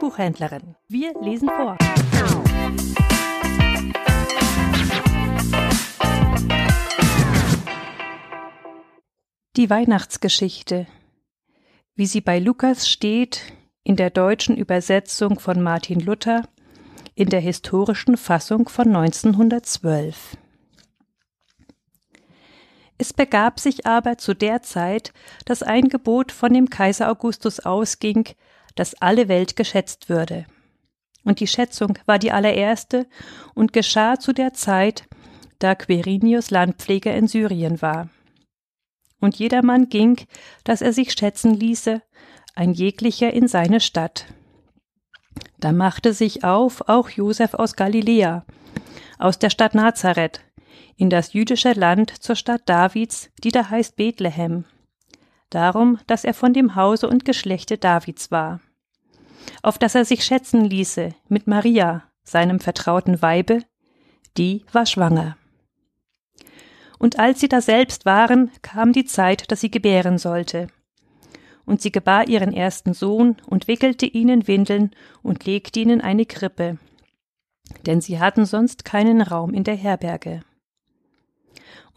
Buchhändlerin. Wir lesen vor. Die Weihnachtsgeschichte, wie sie bei Lukas steht, in der deutschen Übersetzung von Martin Luther, in der historischen Fassung von 1912. Es begab sich aber zu der Zeit, dass ein Gebot von dem Kaiser Augustus ausging, dass alle Welt geschätzt würde. Und die Schätzung war die allererste und geschah zu der Zeit, da Quirinius Landpfleger in Syrien war. Und jedermann ging, dass er sich schätzen ließe, ein jeglicher in seine Stadt. Da machte sich auf auch Josef aus Galiläa, aus der Stadt Nazareth, in das jüdische Land zur Stadt Davids, die da heißt Bethlehem, darum, dass er von dem Hause und Geschlechte Davids war, auf dass er sich schätzen ließe mit Maria, seinem vertrauten Weibe, die war schwanger. Und als sie da selbst waren, kam die Zeit, dass sie gebären sollte. Und sie gebar ihren ersten Sohn und wickelte ihn in Windeln und legte ihn in eine Krippe, denn sie hatten sonst keinen Raum in der Herberge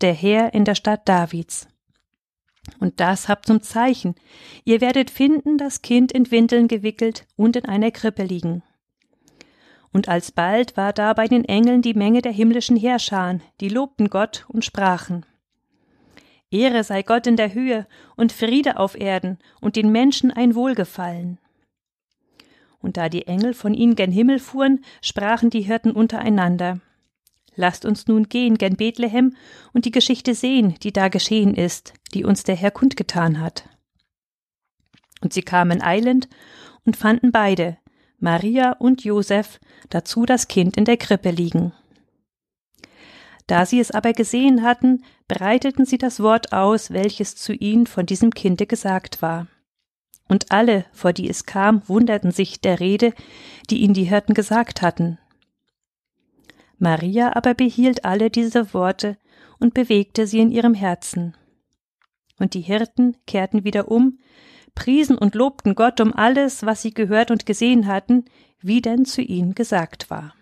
der Herr in der Stadt Davids. Und das habt zum Zeichen. Ihr werdet finden, das Kind in Windeln gewickelt und in einer Krippe liegen. Und alsbald war da bei den Engeln die Menge der himmlischen Heerscharen, die lobten Gott und sprachen. Ehre sei Gott in der Höhe und Friede auf Erden und den Menschen ein Wohlgefallen. Und da die Engel von ihnen gen Himmel fuhren, sprachen die Hirten untereinander. Lasst uns nun gehen gen Bethlehem und die Geschichte sehen, die da geschehen ist, die uns der Herr kundgetan hat. Und sie kamen eilend und fanden beide, Maria und Josef, dazu das Kind in der Krippe liegen. Da sie es aber gesehen hatten, breiteten sie das Wort aus, welches zu ihnen von diesem Kinde gesagt war. Und alle, vor die es kam, wunderten sich der Rede, die ihnen die Hirten gesagt hatten. Maria aber behielt alle diese Worte und bewegte sie in ihrem Herzen. Und die Hirten kehrten wieder um, priesen und lobten Gott um alles, was sie gehört und gesehen hatten, wie denn zu ihnen gesagt war.